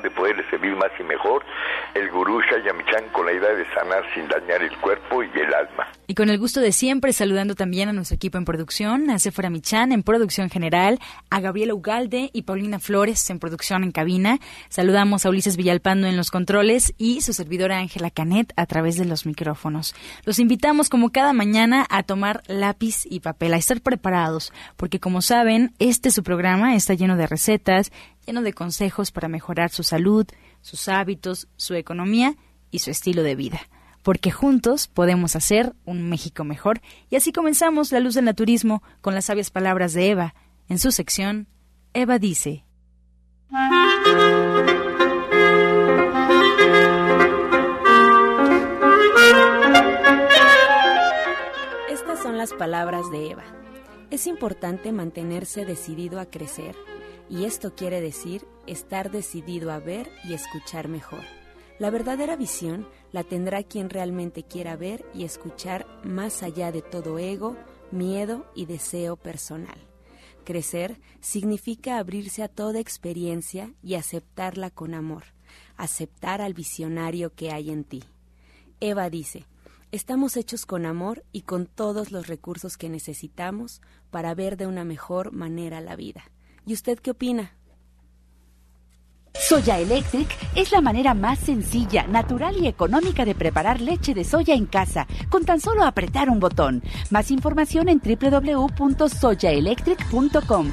de poderles servir más y mejor, el gurú Shayamichan con la idea de sanar sin dañar el cuerpo y el alma. Y con el gusto de siempre, saludando también a nuestro equipo en producción, a Sephora Michan en producción general, a Gabriela Ugalde y Paulina Flores en producción en cabina. Saludamos a Ulises Villalpando en los controles y su servidora Ángela Canet a través de los micrófonos. Los invitamos como cada mañana a tomar lápiz y papel, a estar preparados, porque como saben, este su programa está lleno de recetas, lleno de consejos para mejorar su salud, sus hábitos, su economía y su estilo de vida. Porque juntos podemos hacer un México mejor. Y así comenzamos La Luz del Naturismo con las sabias palabras de Eva. En su sección, Eva dice. Estas son las palabras de Eva. Es importante mantenerse decidido a crecer y esto quiere decir estar decidido a ver y escuchar mejor. La verdadera visión la tendrá quien realmente quiera ver y escuchar más allá de todo ego, miedo y deseo personal. Crecer significa abrirse a toda experiencia y aceptarla con amor, aceptar al visionario que hay en ti. Eva dice, estamos hechos con amor y con todos los recursos que necesitamos para ver de una mejor manera la vida. ¿Y usted qué opina? Soya Electric es la manera más sencilla, natural y económica de preparar leche de soya en casa, con tan solo apretar un botón. Más información en www.soyaelectric.com.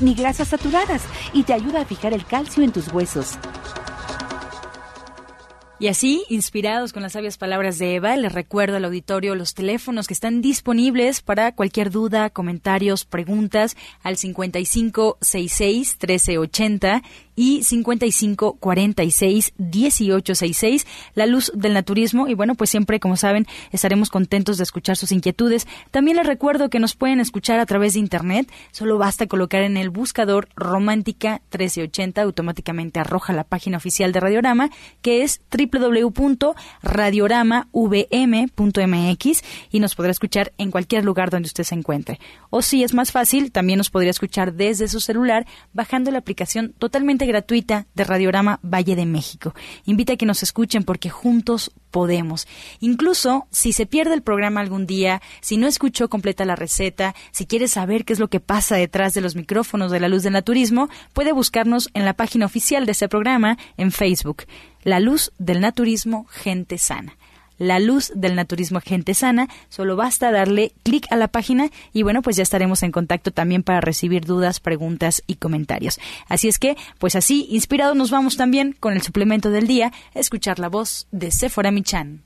ni grasas saturadas y te ayuda a fijar el calcio en tus huesos. Y así, inspirados con las sabias palabras de Eva, les recuerdo al auditorio los teléfonos que están disponibles para cualquier duda, comentarios, preguntas al 5566 1380 y 55 46 18 66, La Luz del Naturismo. Y bueno, pues siempre, como saben, estaremos contentos de escuchar sus inquietudes. También les recuerdo que nos pueden escuchar a través de Internet. Solo basta colocar en el buscador Romántica 1380, automáticamente arroja la página oficial de Radiorama, que es www.radioramavm.mx y nos podrá escuchar en cualquier lugar donde usted se encuentre. O si es más fácil, también nos podría escuchar desde su celular bajando la aplicación totalmente gratuita de Radiorama Valle de México. Invita a que nos escuchen porque juntos podemos. Incluso si se pierde el programa algún día, si no escuchó completa la receta, si quiere saber qué es lo que pasa detrás de los micrófonos de la luz del naturismo, puede buscarnos en la página oficial de este programa en Facebook, La Luz del Naturismo Gente Sana la luz del naturismo gente sana. Solo basta darle clic a la página y bueno, pues ya estaremos en contacto también para recibir dudas, preguntas y comentarios. Así es que, pues así, inspirados nos vamos también con el suplemento del día, escuchar la voz de Sephora Michan.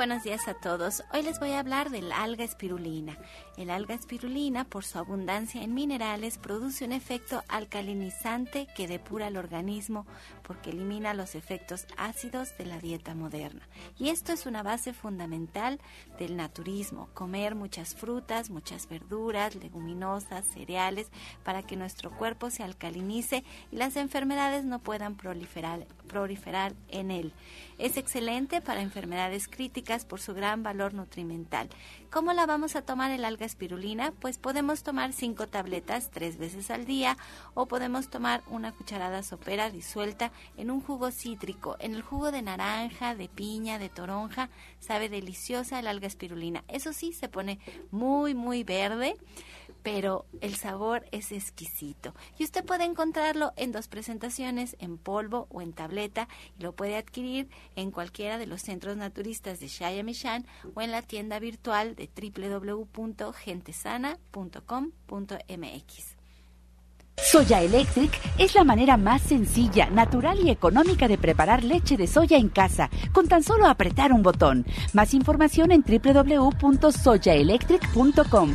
Buenos días a todos. Hoy les voy a hablar del alga espirulina. El alga espirulina, por su abundancia en minerales, produce un efecto alcalinizante que depura el organismo porque elimina los efectos ácidos de la dieta moderna. Y esto es una base fundamental del naturismo, comer muchas frutas, muchas verduras, leguminosas, cereales, para que nuestro cuerpo se alcalinice y las enfermedades no puedan proliferar, proliferar en él. Es excelente para enfermedades críticas por su gran valor nutrimental. ¿Cómo la vamos a tomar el alga espirulina? Pues podemos tomar cinco tabletas tres veces al día o podemos tomar una cucharada sopera disuelta en un jugo cítrico, en el jugo de naranja, de piña, de toronja. Sabe deliciosa el alga espirulina. Eso sí, se pone muy, muy verde pero el sabor es exquisito. Y usted puede encontrarlo en dos presentaciones, en polvo o en tableta, y lo puede adquirir en cualquiera de los centros naturistas de Shayamishan o en la tienda virtual de www.gentesana.com.mx. Soya Electric es la manera más sencilla, natural y económica de preparar leche de soya en casa, con tan solo apretar un botón. Más información en www.soyaelectric.com.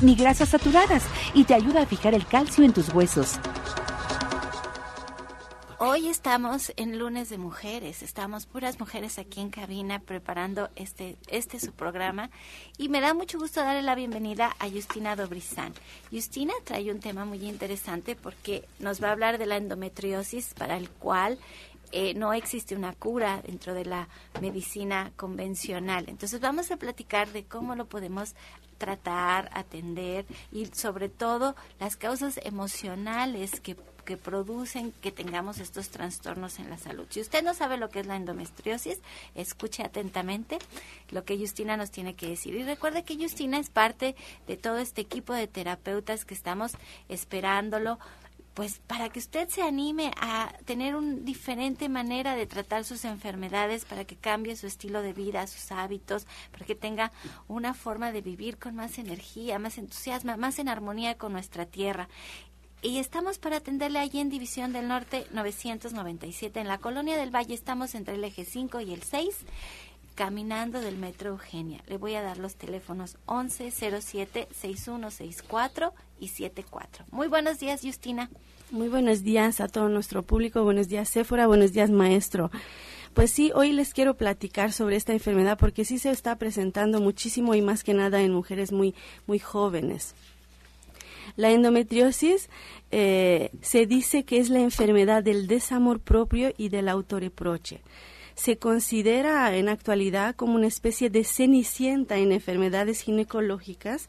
ni grasas saturadas y te ayuda a fijar el calcio en tus huesos. Hoy estamos en lunes de mujeres, estamos puras mujeres aquí en cabina preparando este, este su programa y me da mucho gusto darle la bienvenida a Justina Dobrizán. Justina trae un tema muy interesante porque nos va a hablar de la endometriosis para el cual eh, no existe una cura dentro de la medicina convencional. Entonces vamos a platicar de cómo lo podemos tratar, atender y sobre todo las causas emocionales que que producen que tengamos estos trastornos en la salud. Si usted no sabe lo que es la endometriosis, escuche atentamente lo que Justina nos tiene que decir. Y recuerde que Justina es parte de todo este equipo de terapeutas que estamos esperándolo pues para que usted se anime a tener una diferente manera de tratar sus enfermedades, para que cambie su estilo de vida, sus hábitos, para que tenga una forma de vivir con más energía, más entusiasmo, más en armonía con nuestra tierra y estamos para atenderle allí en División del Norte 997 en la Colonia del Valle. Estamos entre el eje 5 y el 6 caminando del Metro Eugenia. Le voy a dar los teléfonos 1107 6164 y 74. Muy buenos días, Justina. Muy buenos días a todo nuestro público. Buenos días, Séfora. Buenos días, maestro. Pues sí, hoy les quiero platicar sobre esta enfermedad porque sí se está presentando muchísimo y más que nada en mujeres muy, muy jóvenes. La endometriosis eh, se dice que es la enfermedad del desamor propio y del autorreproche. Se considera en actualidad como una especie de cenicienta en enfermedades ginecológicas,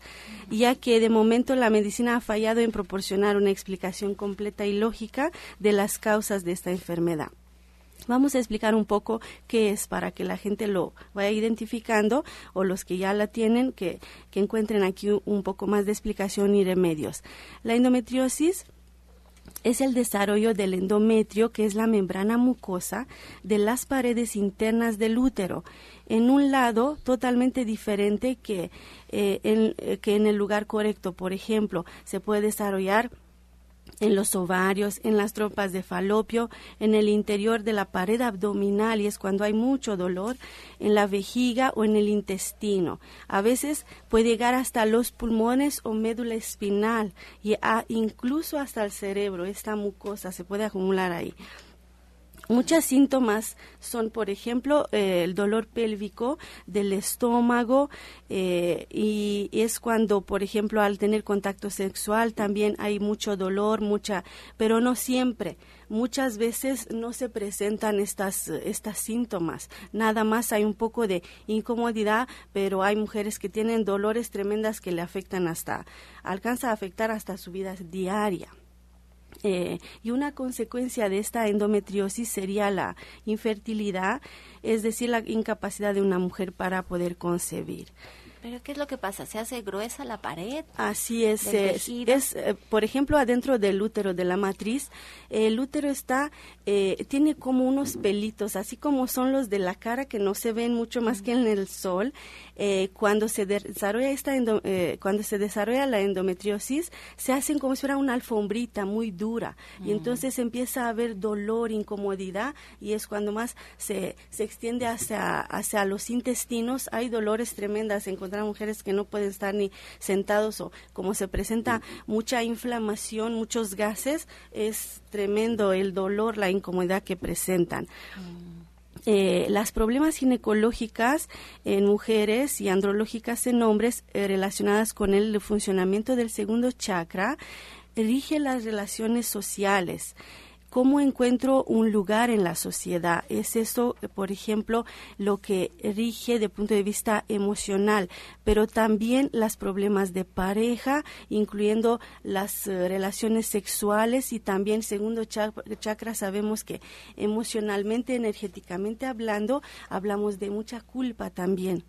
ya que de momento la medicina ha fallado en proporcionar una explicación completa y lógica de las causas de esta enfermedad. Vamos a explicar un poco qué es para que la gente lo vaya identificando o los que ya la tienen que, encuentren aquí un poco más de explicación y remedios. La endometriosis es el desarrollo del endometrio, que es la membrana mucosa de las paredes internas del útero, en un lado totalmente diferente que, eh, eh, que en el lugar correcto. Por ejemplo, se puede desarrollar en los ovarios, en las trompas de falopio, en el interior de la pared abdominal y es cuando hay mucho dolor, en la vejiga o en el intestino. A veces puede llegar hasta los pulmones o médula espinal y incluso hasta el cerebro. Esta mucosa se puede acumular ahí. Muchos síntomas son, por ejemplo, eh, el dolor pélvico del estómago eh, y, es cuando, por ejemplo, al tener contacto sexual también hay mucho dolor, mucha, pero no siempre. Muchas veces no se presentan estas, estas síntomas. Nada más hay un poco de incomodidad, pero hay mujeres que tienen dolores tremendas que le afectan hasta, alcanza a afectar hasta su vida diaria. Eh, y una consecuencia de esta endometriosis sería la infertilidad, es decir, la incapacidad de una mujer para poder concebir. ¿Pero qué es lo que pasa? ¿Se hace gruesa la pared? Así es. Es, eh, por ejemplo, adentro del útero de la matriz, el útero está, eh, tiene como unos pelitos, así como son los de la cara que no se ven mucho más que en el sol. Eh, cuando se desarrolla esta cuando se desarrolla la endometriosis, se hacen como si fuera una alfombrita muy dura y mm. entonces empieza a haber dolor, incomodidad y es cuando más se, se extiende hacia, hacia los intestinos. Hay dolores tremendas en mujeres que no pueden estar ni sentados o como se presenta mucha inflamación, muchos gases, es tremendo el dolor, la incomodidad que presentan. Eh, las problemas ginecológicas en mujeres y andrológicas en hombres eh, relacionadas con el funcionamiento del segundo chakra rige las relaciones sociales cómo encuentro un lugar en la sociedad. Es eso, por ejemplo, lo que rige de punto de vista emocional, pero también los problemas de pareja, incluyendo las eh, relaciones sexuales y también, segundo chakra, sabemos que emocionalmente, energéticamente hablando, hablamos de mucha culpa también.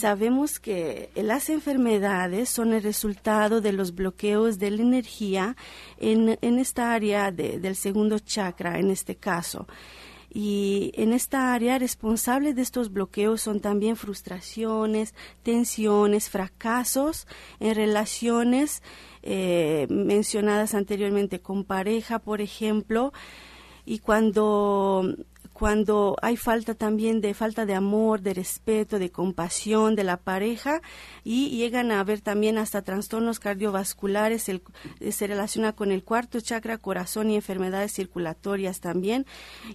Sabemos que las enfermedades son el resultado de los bloqueos de la energía en, esta área del segundo chakra, en este caso. Y en esta área responsable de estos bloqueos son también frustraciones, tensiones, fracasos en relaciones eh, mencionadas anteriormente con pareja, por ejemplo. Y cuando cuando hay falta también de falta de amor, de respeto, de compasión de la pareja y llegan a haber también hasta trastornos cardiovasculares, el, se relaciona con el cuarto chakra, corazón y enfermedades circulatorias también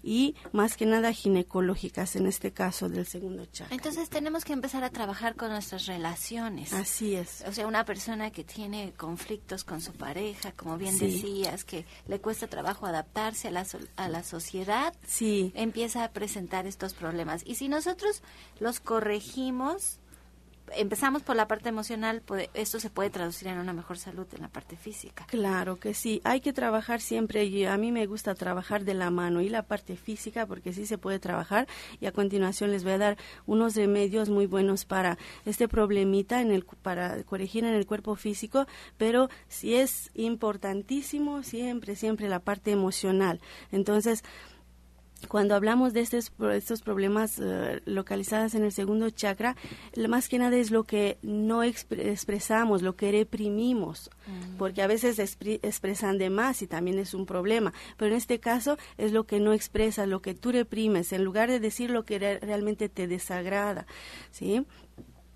y más que nada ginecológicas en este caso del segundo chakra. Entonces tenemos que empezar a trabajar con nuestras relaciones. Así es. O sea, una persona que tiene conflictos con su pareja, como bien decías, que le cuesta trabajo adaptarse a la, a la sociedad. Sí empieza a presentar estos problemas. Y si nosotros los corregimos, empezamos por la parte emocional, esto se puede traducir en una mejor salud en la parte física. Claro que sí, hay que trabajar siempre y a mí me gusta trabajar de la mano y la parte física porque sí se puede trabajar y a continuación les voy a dar unos remedios muy buenos para este problemita en el para corregir en el cuerpo físico, pero sí es importantísimo siempre siempre la parte emocional. Entonces, cuando hablamos de estos, estos problemas eh, localizados en el segundo chakra, más que nada es lo que no expresamos, lo que reprimimos, mm. porque a veces expresan de más y también es un problema, pero en este caso es lo que no expresas, lo que tú reprimes, en lugar de decir lo que realmente te desagrada, ¿sí?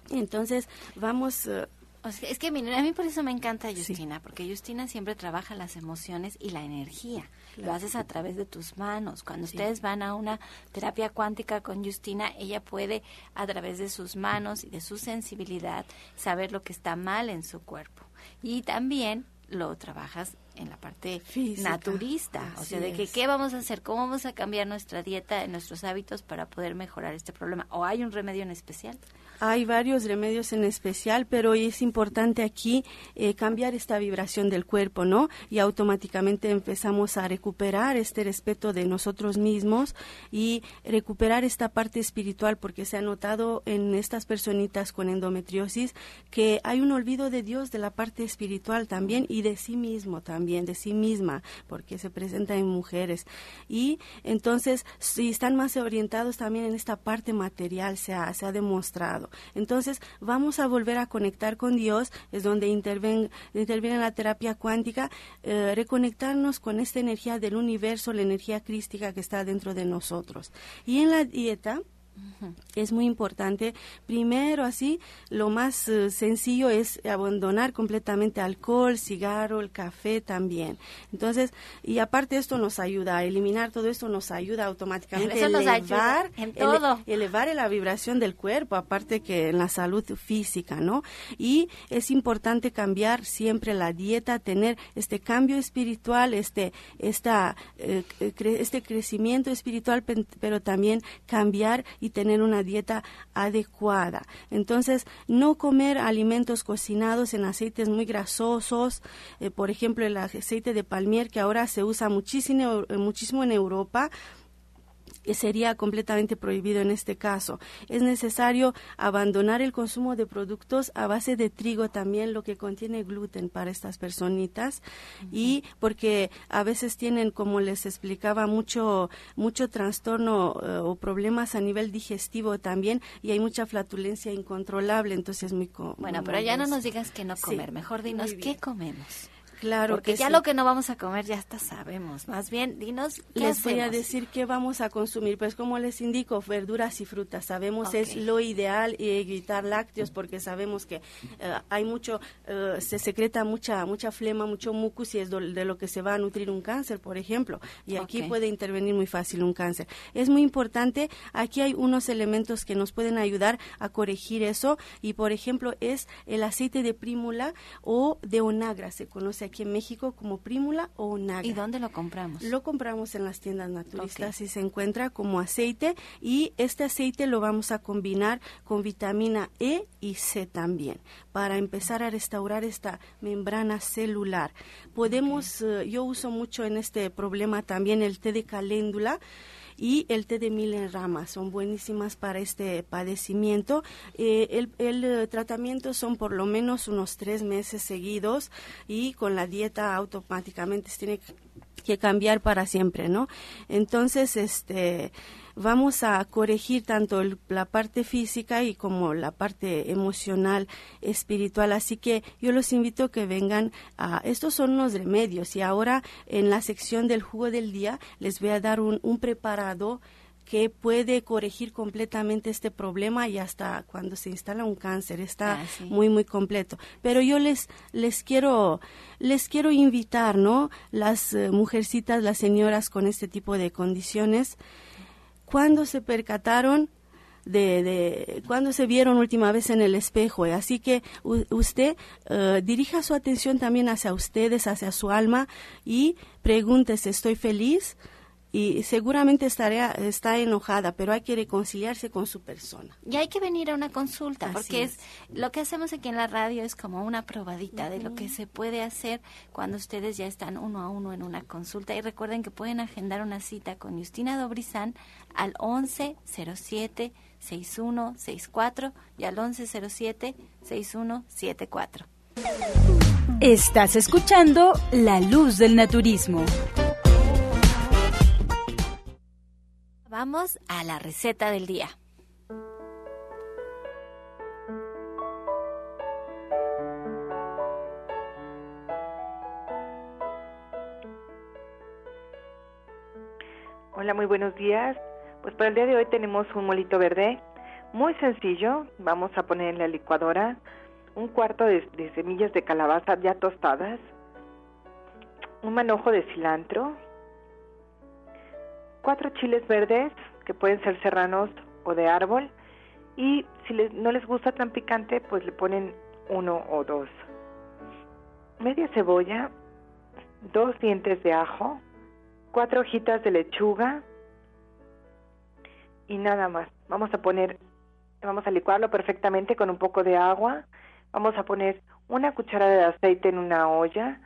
Entonces, vamos... Es que a mí por eso me encanta Justina, porque Justina siempre trabaja las emociones y la energía. Lo haces a través de tus manos. Cuando ustedes van a una terapia cuántica con Justina, ella puede a través de sus manos y de su sensibilidad saber lo que está mal en su cuerpo. Y también lo trabajas en la parte naturista, o sea, de que qué vamos a hacer, cómo vamos a cambiar nuestra dieta, nuestros hábitos para poder mejorar este problema. ¿O hay un remedio en especial? Hay varios remedios en especial, pero es importante aquí eh, cambiar esta vibración del cuerpo, ¿no? Y automáticamente empezamos a recuperar este respeto de nosotros mismos y recuperar esta parte espiritual, porque se ha notado en estas personitas con endometriosis que hay un olvido de Dios de la parte espiritual también y de sí mismo también, de sí misma, porque se presenta en mujeres. Y entonces, si están más orientados también en esta parte material, se ha, se ha demostrado. Entonces, vamos a volver a conectar con Dios, es donde interviene, interviene la terapia cuántica, eh, reconectarnos con esta energía del universo, la energía crística que está dentro de nosotros. Y en la dieta, es muy importante. Primero, así, lo más eh, sencillo es abandonar completamente alcohol, cigarro, el café también. Entonces, y aparte esto nos ayuda a eliminar todo esto, nos ayuda automáticamente a elevar, en todo. elevar la vibración del cuerpo, aparte que en la salud física, ¿no? Y es importante cambiar siempre la dieta, tener este cambio espiritual, este, esta, eh, este crecimiento espiritual, pero también cambiar y tener una dieta adecuada. Entonces, no comer alimentos cocinados en aceites muy grasosos, eh, por ejemplo, el aceite de palmier que ahora se usa muchísimo, muchísimo en Europa sería completamente prohibido en este caso. Es necesario abandonar el consumo de productos a base de trigo también, lo que contiene gluten para estas personitas. Y porque a veces tienen, como les explicaba, mucho mucho trastorno eh, o problemas a nivel digestivo también y hay mucha flatulencia incontrolable, entonces muy Bueno, pero ya no nos digas que no comer, mejor dinos qué comemos. Claro Porque ya lo que no vamos a comer ya hasta sabemos. Más bien, dinos qué Les voy a decir qué vamos a consumir. Pues como les indico, verduras y frutas. Sabemos es lo ideal y evitar lácteos porque sabemos que eh, hay mucho, eh, se secreta mucha mucha flema, mucho mucus y es de lo que se va a nutrir un cáncer, por ejemplo. Y aquí puede intervenir muy fácil un cáncer. Es muy importante, aquí hay unos elementos que nos pueden ayudar a corregir eso y, por ejemplo, es el aceite de prímula o de onagra, se conoce aquí aquí en México como Prímula o Naga. ¿Y dónde lo compramos? Lo compramos en las tiendas naturistas y se encuentra como aceite y este aceite lo vamos a combinar con vitamina E y C también para empezar a restaurar esta membrana celular. Podemos, eh, yo uso mucho en este problema también el té de caléndula y el té de mil ramas son buenísimas para este padecimiento. Eh, el, el eh, tratamiento son por lo menos unos tres meses seguidos y con la dieta automáticamente se tiene que cambiar para siempre, ¿no? Entonces, este vamos a corregir tanto la parte física y como la parte emocional, espiritual. Así que yo los invito a que vengan a, estos son unos remedios y ahora en la sección del jugo del día les voy a dar un, un preparado que puede corregir completamente este problema y hasta cuando se instala un cáncer está Ah, sí. muy muy completo pero yo les les quiero les quiero invitar no las eh, mujercitas las señoras con este tipo de condiciones cuando se percataron de, de cuando se vieron última vez en el espejo. Así que usted eh, dirija su atención también hacia ustedes, hacia su alma y pregúntese, ¿estoy feliz? Y seguramente estará, está enojada, pero hay que reconciliarse con su persona. Y hay que venir a una consulta, Así porque es. es. lo que hacemos aquí en la radio es como una probadita de lo que se puede hacer cuando ustedes ya están uno a uno en una consulta. Y recuerden que pueden agendar una cita con Justina Dobrizán al 1107 6164 y al 1107 6174. Estás escuchando La Luz del Naturismo. Vamos a la receta del día. Hola, muy buenos días. Pues para el día de hoy tenemos un molito verde muy sencillo. Vamos a poner en la licuadora un cuarto de, semillas de calabaza ya tostadas, un manojo de cilantro, cuatro chiles verdes que pueden ser serranos o de árbol y si les- no les gusta tan picante pues le ponen uno o dos. Media cebolla, dos dientes de ajo, cuatro hojitas de lechuga y nada más. Vamos a poner, vamos a licuarlo perfectamente con un poco de agua. Vamos a poner una cuchara de aceite en una olla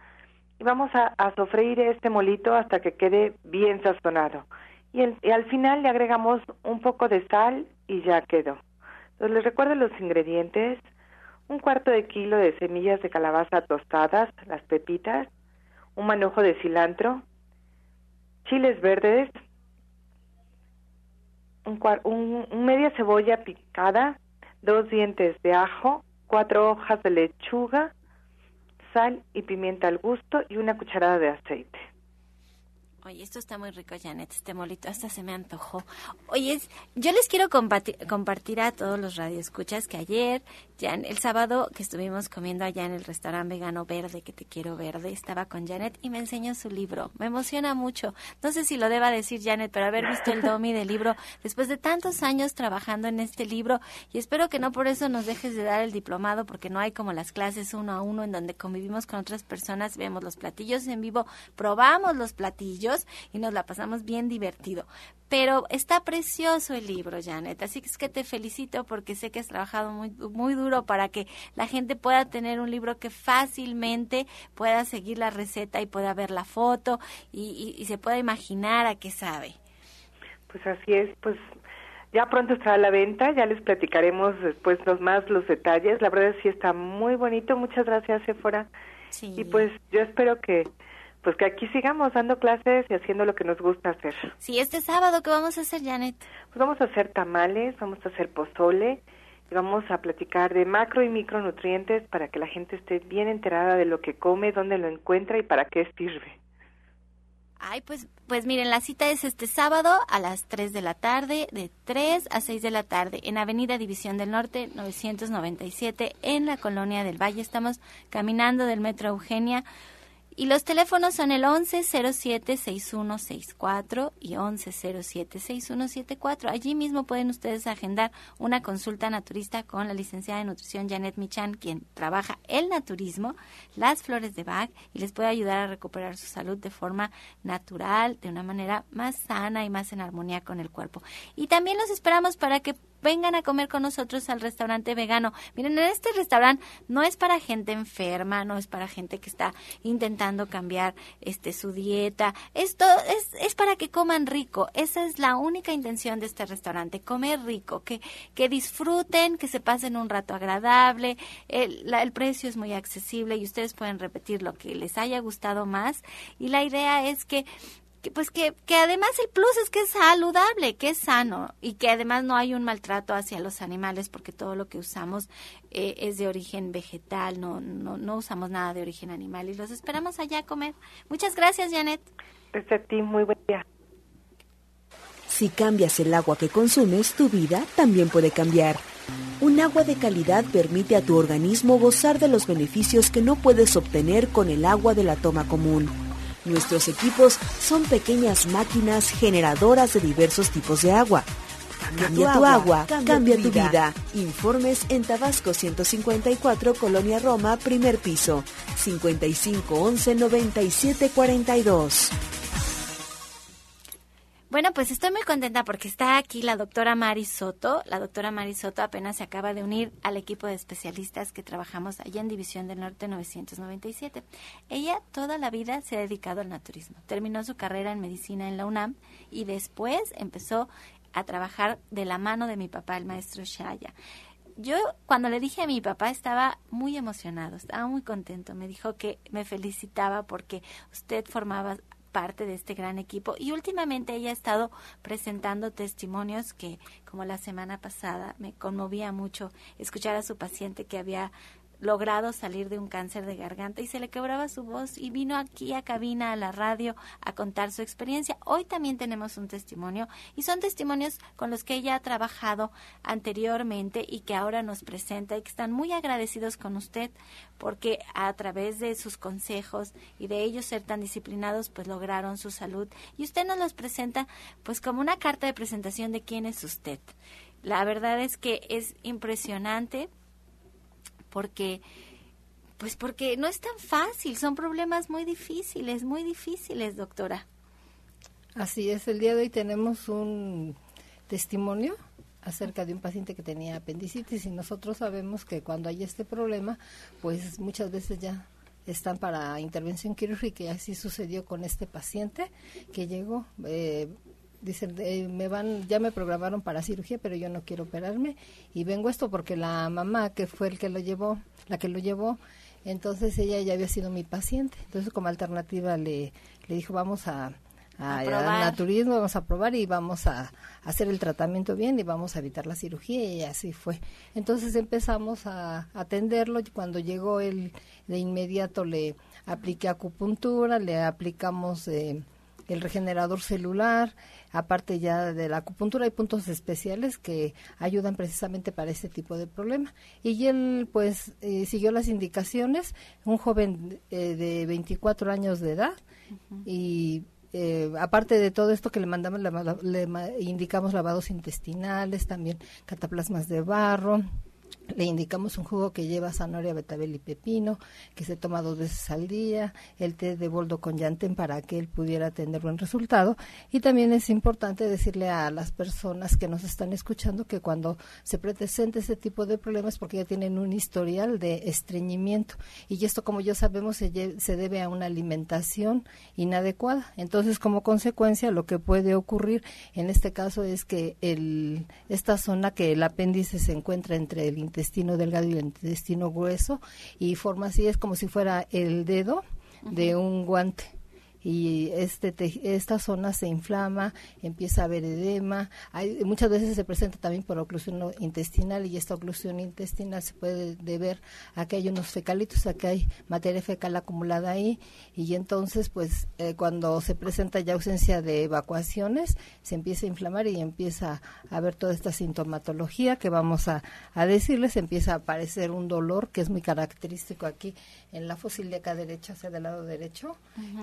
y vamos a, a sofreír este molito hasta que quede bien sazonado. Y, al final le agregamos un poco de sal y ya quedó. Entonces les recuerdo los ingredientes. Un cuarto de kilo de semillas de calabaza tostadas, las pepitas, un manojo de cilantro, chiles verdes, un media cebolla picada, dos dientes de ajo, cuatro hojas de lechuga, sal y pimienta al gusto y una cucharada de aceite. Oye, esto está muy rico, Janet, este molito, hasta se me antojó. Oye, yo les quiero compartir, compartir a todos los radioescuchas que ayer, Jan, el sábado que estuvimos comiendo allá en el restaurante vegano verde, que te quiero verde, estaba con Janet y me enseñó su libro. Me emociona mucho. No sé si lo deba decir, Janet, pero haber visto el domi del libro después de tantos años trabajando en este libro y espero que no por eso nos dejes de dar el diplomado porque no hay como las clases uno a uno en donde convivimos con otras personas, vemos los platillos en vivo, probamos los platillos y nos la pasamos bien divertido. Pero está precioso el libro, Janet, así que es que te felicito porque sé que has trabajado muy, muy duro para que la gente pueda tener un libro que fácilmente pueda seguir la receta y pueda ver la foto y, y- y se pueda imaginar a qué sabe. Pues así es, pues ya pronto estará a la venta, ya les platicaremos después los más los detalles. La verdad sí está muy bonito, muchas gracias, Sephora. Sí. Y pues yo espero que pues que aquí sigamos dando clases y haciendo lo que nos gusta hacer. Sí, este sábado, ¿qué vamos a hacer, Janet? Pues vamos a hacer tamales, vamos a hacer pozole y vamos a platicar de macro y micronutrientes para que la gente esté bien enterada de lo que come, dónde lo encuentra y para qué sirve. Ay, pues, pues miren, la cita es este sábado a las 3 de la tarde, de 3 a 6 de la tarde, en Avenida División del Norte, 997, en la Colonia del Valle. Estamos caminando del Metro Eugenia Y los teléfonos son el 1107-6164 y 1107-6174. Allí mismo pueden ustedes agendar una consulta naturista con la licenciada de nutrición Janet Michan, quien trabaja el naturismo, las flores de Bach y les puede ayudar a recuperar su salud de forma natural, de una manera más sana y más en armonía con el cuerpo. Y también los esperamos para que vengan a comer con nosotros al restaurante vegano. Miren, en este restaurante no es para gente enferma, no es para gente que está intentando cambiar este su dieta. Esto es, es para que coman rico. Esa es la única intención de este restaurante, comer rico, que, que disfruten, que se pasen un rato agradable. El, el precio es muy accesible y ustedes pueden repetir lo que les haya gustado más. Y la idea es que que, pues que, que además el plus es que es saludable, que es sano y que además no hay un maltrato hacia los animales porque todo lo que usamos eh, es de origen vegetal, no, no, no usamos nada de origen animal y los esperamos allá a comer. Muchas gracias, Janet. Desde a ti, muy buen día. Si cambias el agua que consumes, tu vida también puede cambiar. Un agua de calidad permite a tu organismo gozar de los beneficios que no puedes obtener con el agua de la toma común. Nuestros equipos son pequeñas máquinas generadoras de diversos tipos de agua. Cambia, tu, agua, cambia, tu vida. Informes en Tabasco 154, Colonia Roma, primer piso, 55 11 97 42. Bueno, pues estoy muy contenta porque está aquí la doctora Mari Soto. La doctora Mari Soto apenas se acaba de unir al equipo de especialistas que trabajamos allá en División del Norte 997. Ella toda la vida se ha dedicado al naturismo. Terminó su carrera en medicina en la UNAM y después empezó a trabajar de la mano de mi papá, el maestro Shaya yo cuando le dije a mi papá estaba muy emocionado, estaba muy contento. Me dijo que me felicitaba porque usted formaba parte de este gran equipo. Y últimamente ella ha estado presentando testimonios que como la semana pasada me conmovía mucho escuchar a su paciente que había logrado salir de un cáncer de garganta y se le quebraba su voz y vino aquí a cabina, a la radio, a contar su experiencia. Hoy también tenemos un testimonio y son testimonios con los que ella ha trabajado anteriormente y que ahora nos presenta y que están muy agradecidos con usted porque a través de sus consejos y de ellos ser tan disciplinados pues lograron su salud y usted nos los presenta pues como una carta de presentación de quién es usted. La verdad es que es impresionante porque pues porque no es tan fácil, son problemas muy difíciles, muy difíciles, doctora. Así es, el día de hoy tenemos un testimonio acerca de un paciente que tenía apendicitis y nosotros sabemos que cuando hay este problema, pues muchas veces ya están para intervención quirúrgica y así sucedió con este paciente que llegó eh, dicen eh, me van ya me programaron para cirugía pero yo no quiero operarme y vengo esto porque la mamá que fue el que lo llevó la que lo llevó entonces ella ya había sido mi paciente. Entonces como alternativa le le dijo vamos a a, naturismo vamos a probar y vamos a, hacer el tratamiento bien y vamos a evitar la cirugía y así fue. Entonces empezamos a atenderlo. Y cuando llegó él de inmediato le apliqué acupuntura le aplicamos eh, el regenerador celular aparte ya de la acupuntura hay puntos especiales que ayudan precisamente para este tipo de problema. Y él pues eh, siguió las indicaciones un joven eh, de 24 años de edad y eh, aparte de todo esto que le mandamos le indicamos lavados intestinales también cataplasmas de barro le indicamos un jugo que lleva zanahoria, betabel y pepino, que se toma dos veces al día, el té de boldo con llantén para que él pudiera tener buen resultado. Y también es importante decirle a las personas que nos están escuchando que cuando se presente ese tipo de problemas, porque ya tienen un historial de estreñimiento, y esto, como ya sabemos, se, se debe a una alimentación inadecuada. Entonces, como consecuencia, lo que puede ocurrir en este caso es que el, esta zona que el apéndice se encuentra entre el intestino intestino delgado y el intestino grueso y forma así, es como si fuera el dedo de un guante y este esta zona se inflama, empieza a haber edema, hay, muchas veces se presenta también por oclusión intestinal y esta oclusión intestinal se puede deber a que hay unos fecalitos, a que hay materia fecal acumulada ahí. Y entonces pues eh, cuando se presenta ya ausencia de evacuaciones se empieza a inflamar y empieza a haber toda esta sintomatología que vamos a, a decirles, empieza a aparecer un dolor que es muy característico aquí en la fosil acá derecha, sea, del lado derecho,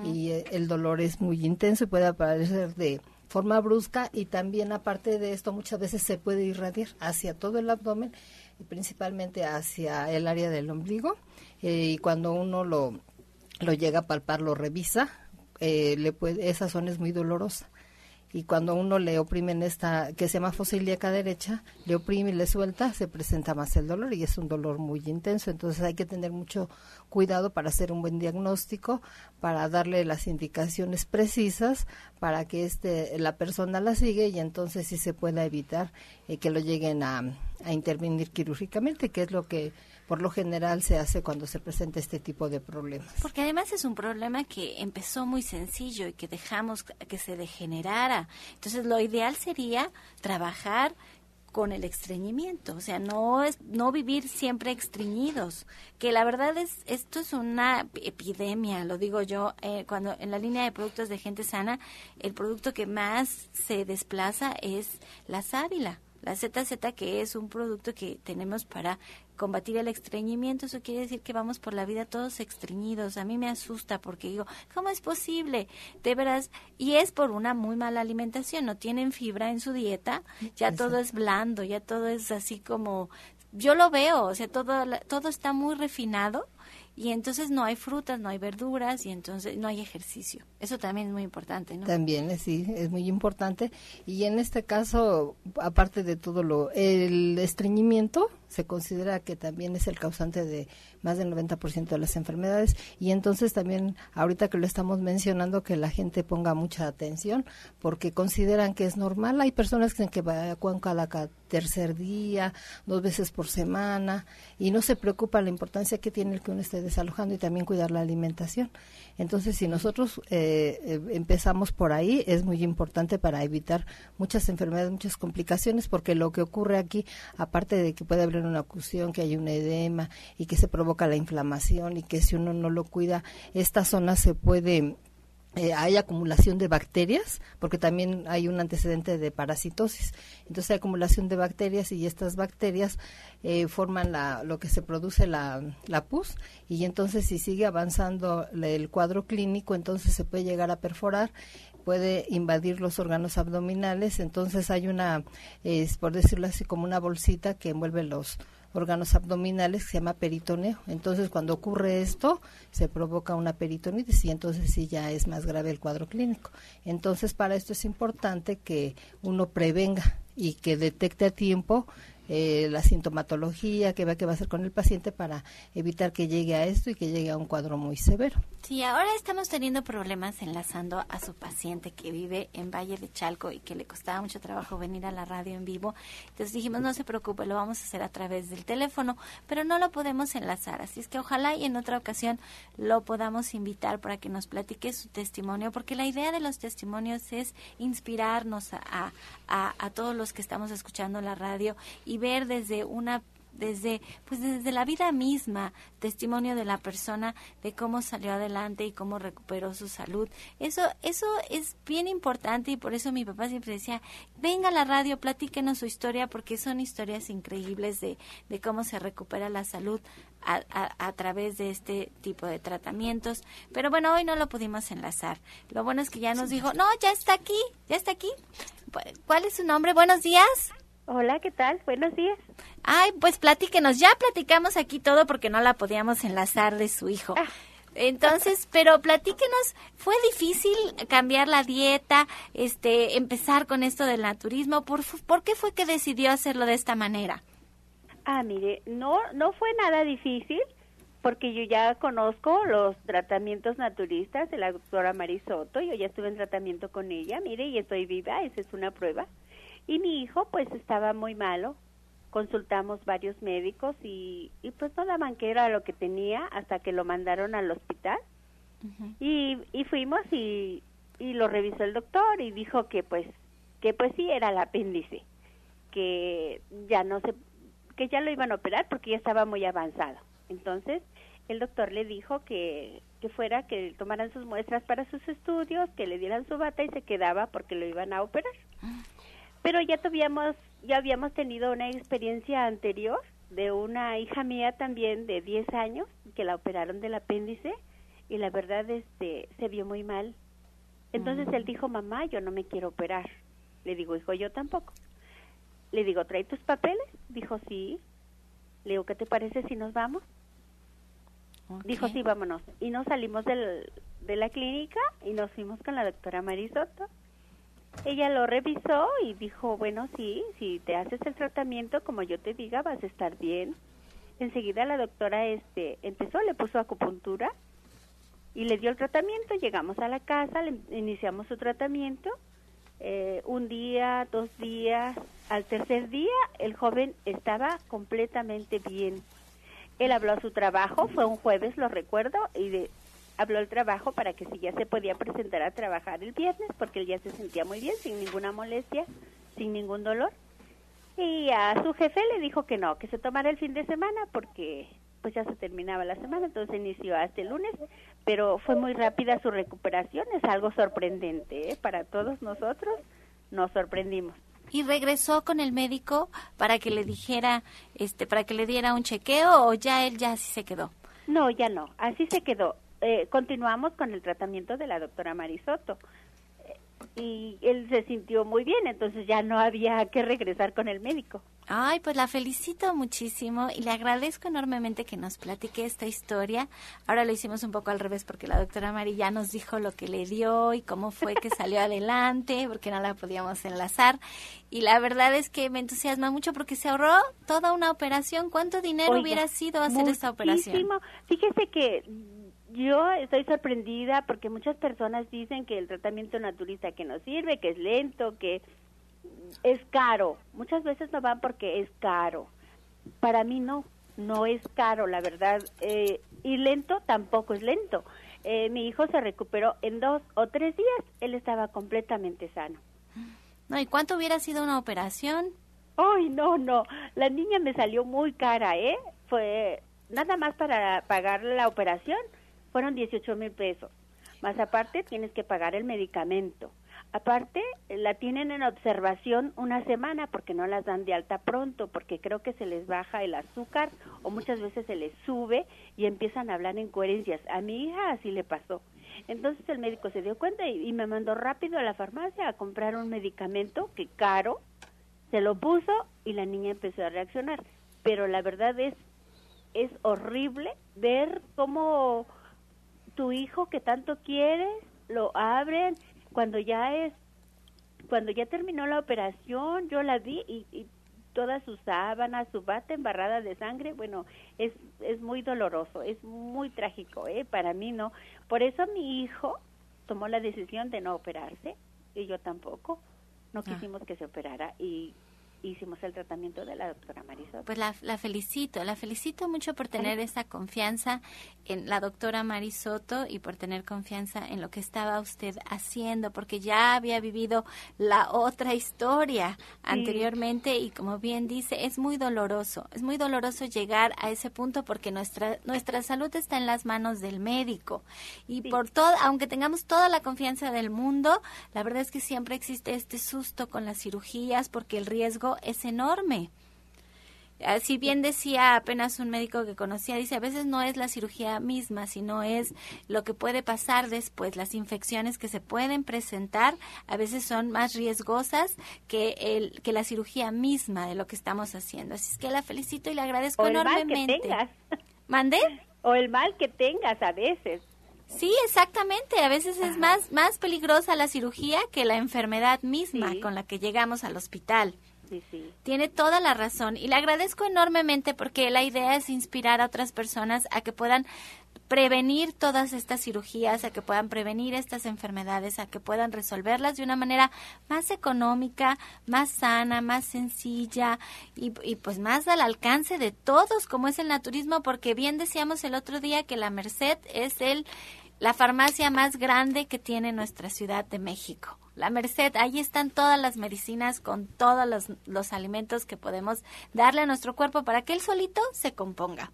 y eh, el dolor es muy intenso y puede aparecer de forma brusca y también aparte de esto muchas veces se puede irradiar hacia todo el abdomen y principalmente hacia el área del ombligo eh, y cuando uno lo, lo llega a palpar, lo revisa, eh, le puede, esa zona es muy dolorosa y cuando uno le oprime en esta, que se llama fosiliaca derecha, le oprime y le suelta, se presenta más el dolor y es un dolor muy intenso. Entonces hay que tener mucho cuidado para hacer un buen diagnóstico, para darle las indicaciones precisas para que este, la persona la sigue y entonces sí se pueda evitar eh, que lo lleguen a, a intervenir quirúrgicamente, que es lo que por lo general se hace cuando se presenta este tipo de problemas. Porque además es un problema que empezó muy sencillo y que dejamos que se degenerara. Entonces lo ideal sería trabajar con el estreñimiento, o sea, no es no vivir siempre estreñidos, que la verdad es esto es una epidemia, lo digo yo, eh, cuando en la línea de productos de gente sana, el producto que más se desplaza es la sábila la ZZ, que es un producto que tenemos para combatir el estreñimiento, eso quiere decir que vamos por la vida todos estreñidos. A mí me asusta porque digo, ¿cómo es posible? De veras, y es por una muy mala alimentación, no tienen fibra en su dieta, ya todo es blando, ya todo es así como yo lo veo, o sea, todo todo está muy refinado y entonces no hay frutas, no hay verduras y entonces no hay ejercicio. Eso también es muy importante, ¿no? También, sí, es muy importante. Y en este caso, aparte de todo lo, el estreñimiento se considera que también es el causante de más del 90% de las enfermedades y entonces también ahorita que lo estamos mencionando que la gente ponga mucha atención porque consideran que es normal. Hay personas que, que evacúan cada tercer día, dos veces por semana y no se preocupa la importancia que tiene el que uno esté desalojando y también cuidar la alimentación. Entonces, si nosotros eh, eh, empezamos por ahí, es muy importante para evitar muchas enfermedades, muchas complicaciones, porque lo que ocurre aquí, aparte de que puede haber una oclusión, que hay un edema y que se provoca la inflamación y que si uno no lo cuida, esta zona se puede eh, hay acumulación de bacterias, porque también hay un antecedente de parasitosis. Entonces hay acumulación de bacterias y estas bacterias eh, forman la, lo que se produce la, pus y entonces si sigue avanzando el cuadro clínico, entonces se puede llegar a perforar puede invadir los órganos abdominales, entonces hay una, es por decirlo así, como una bolsita que envuelve los órganos abdominales que se llama peritoneo. Entonces, cuando ocurre esto, se provoca una peritonitis y entonces sí ya es más grave el cuadro clínico. Entonces, para esto es importante que uno prevenga y que detecte a tiempo eh, la sintomatología, que va, que va a hacer con el paciente para evitar que llegue a esto y que llegue a un cuadro muy severo. Sí, ahora estamos teniendo problemas enlazando a su paciente que vive en Valle de Chalco y que le costaba mucho trabajo venir a la radio en vivo. Entonces dijimos, no se preocupe, lo vamos a hacer a través del teléfono, pero no lo podemos enlazar. Así es que ojalá y en otra ocasión lo podamos invitar para que nos platique su testimonio, porque la idea de los testimonios es inspirarnos a, a, a todos los que estamos escuchando la radio y ver desde una desde pues desde la vida misma testimonio de la persona de cómo salió adelante y cómo recuperó su salud. Eso eso es bien importante y por eso mi papá siempre decía venga a la radio platíquenos su historia porque son historias increíbles de, de cómo se recupera la salud a, a, a, través de este tipo de tratamientos. Pero bueno hoy no lo pudimos enlazar. Lo bueno es que ya nos dijo no ya está aquí ya está aquí ¿cuál es su nombre? buenos días Hola, ¿qué tal? Buenos días. Ay, pues platíquenos. Ya platicamos aquí todo porque no la podíamos enlazar de su hijo. Ah. Entonces, pero platíquenos, ¿fue difícil cambiar la dieta, este, empezar con esto del naturismo? ¿Por, ¿Por qué fue que decidió hacerlo de esta manera? Ah, mire, no, no fue nada difícil porque yo ya conozco los tratamientos naturistas de la doctora Marisoto, yo ya estuve en tratamiento con ella, mire, y estoy viva, esa es una prueba. Y mi hijo pues estaba muy malo, consultamos varios médicos y, y pues no daban que era lo que tenía hasta que lo mandaron al hospital. Y, y fuimos y, y lo revisó el doctor y dijo que pues que pues sí era el apéndice que ya no se que ya lo iban a operar porque ya estaba muy avanzado. Entonces el doctor le dijo que, que fuera que tomaran sus muestras para sus estudios que le dieran su bata y se quedaba porque lo iban a operar pero ya tuvimos ya habíamos tenido una experiencia anterior de una hija mía también de 10 años que la operaron del apéndice y la verdad este se vio muy mal entonces él dijo, mamá, yo no me quiero operar. Le digo, hijo, yo tampoco. Le digo, ¿trae tus papeles? Dijo, sí. Le digo, ¿qué te parece si nos vamos? Dijo, sí, vámonos. Y nos salimos del, de la clínica y nos fuimos con la doctora Marisoto. Ella lo revisó y dijo, bueno, sí, si te haces el tratamiento como yo te diga, vas a estar bien. Enseguida la doctora este empezó, le puso acupuntura y le dio el tratamiento. Llegamos a la casa, le iniciamos su tratamiento. Eh, un día, dos días, al tercer día el joven estaba completamente bien. Él habló a su trabajo, fue un jueves, lo recuerdo, y de, habló al trabajo para que si ya se podía presentar a trabajar el viernes, porque él ya se sentía muy bien, sin ninguna molestia, sin ningún dolor. Y a su jefe le dijo que no, que se tomara el fin de semana porque pues ya se terminaba la semana, entonces inició hasta el lunes, pero fue muy rápida su recuperación, es algo sorprendente ¿eh? para todos nosotros, nos sorprendimos. ¿Y regresó con el médico para que le dijera, este, para que le diera un chequeo o ya él ya así se quedó? No, ya no, así se quedó. Eh, continuamos con el tratamiento de la doctora Marisoto y él se sintió muy bien, entonces ya no había que regresar con el médico. Ay, pues la felicito muchísimo y le agradezco enormemente que nos platique esta historia. Ahora lo hicimos un poco al revés porque la doctora Mari ya nos dijo lo que le dio y cómo fue que salió adelante, porque no la podíamos enlazar. Y la verdad es que me entusiasma mucho porque se ahorró toda una operación. ¿Cuánto dinero hubiera sido hacer esta operación? Fíjese que yo estoy sorprendida porque muchas personas dicen que el tratamiento naturista que no sirve, que es lento, que es caro. Muchas veces no van porque es caro. Para mí no, no es caro, la verdad. Eh, y lento tampoco es lento. Eh, mi hijo se recuperó en dos o tres días. Él estaba completamente sano. No, ¿y cuánto hubiera sido una operación? Ay, no, no. La niña me salió muy cara, ¿eh? Fue nada más para pagar la operación fueron 18 mil pesos. Más aparte, tienes que pagar el medicamento. Aparte, la tienen en observación una semana porque no las dan de alta pronto, porque creo que se les baja el azúcar o muchas veces se les sube y empiezan a hablar en coherencias. A mi hija así le pasó. Entonces el médico se dio cuenta y, y me mandó rápido a la farmacia a comprar un medicamento que caro, se lo puso y la niña empezó a reaccionar. Pero la verdad es, es horrible ver cómo tu hijo que tanto quieres, lo abren cuando ya es, cuando ya terminó la operación, yo la vi y, y toda su sábana, su bata embarrada de sangre, bueno, es, es muy doloroso, es muy trágico, ¿eh? Para mí no. Por eso mi hijo tomó la decisión de no operarse y yo tampoco. No ah. quisimos que se operara y hicimos el tratamiento de la doctora Marisoto. Pues la, felicito, la felicito mucho por tener esa confianza en la doctora Marisoto y por tener confianza en lo que estaba usted haciendo, porque ya había vivido la otra historia anteriormente y como bien dice, es muy doloroso, es muy doloroso llegar a ese punto porque nuestra, nuestra salud está en las manos del médico. Y por todo, aunque tengamos toda la confianza del mundo, la verdad es que siempre existe este susto con las cirugías porque el riesgo es enorme. Ah, si bien decía apenas un médico que conocía, dice, a veces no es la cirugía misma, sino es lo que puede pasar después. Las infecciones que se pueden presentar a veces son más riesgosas que, el, que la cirugía misma de lo que estamos haciendo. Así es que la felicito y le agradezco o el enormemente. Mal que tengas. ¿Mande? O el mal que tengas a veces. Sí, exactamente. A veces es más, más peligrosa la cirugía que la enfermedad misma con la que llegamos al hospital. Tiene toda la razón y le agradezco enormemente porque la idea es inspirar a otras personas a que puedan prevenir todas estas cirugías, a que puedan prevenir estas enfermedades, a que puedan resolverlas de una manera más económica, más sana, más sencilla y, y, pues más al alcance de todos, como es el naturismo, porque bien decíamos el otro día que la Merced es el la farmacia más grande que tiene nuestra Ciudad de México. La Merced, ahí están todas las medicinas con todos los, los alimentos que podemos darle a nuestro cuerpo para que él solito se componga.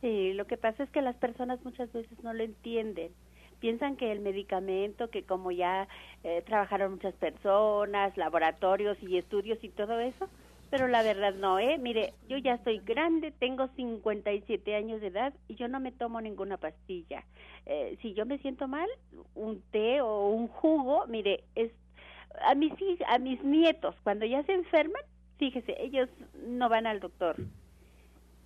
Sí, lo que pasa es que las personas muchas veces no lo entienden. Piensan que el medicamento, que como ya eh, trabajaron muchas personas, laboratorios y estudios y todo eso, pero la verdad no, ¿eh? Mire, yo ya estoy grande, tengo 57 años de edad y yo no me tomo ninguna pastilla. Eh, si yo me siento mal, un té o un jugo, mire, es a mis a mis nietos cuando ya se enferman, fíjese, ellos no van al doctor.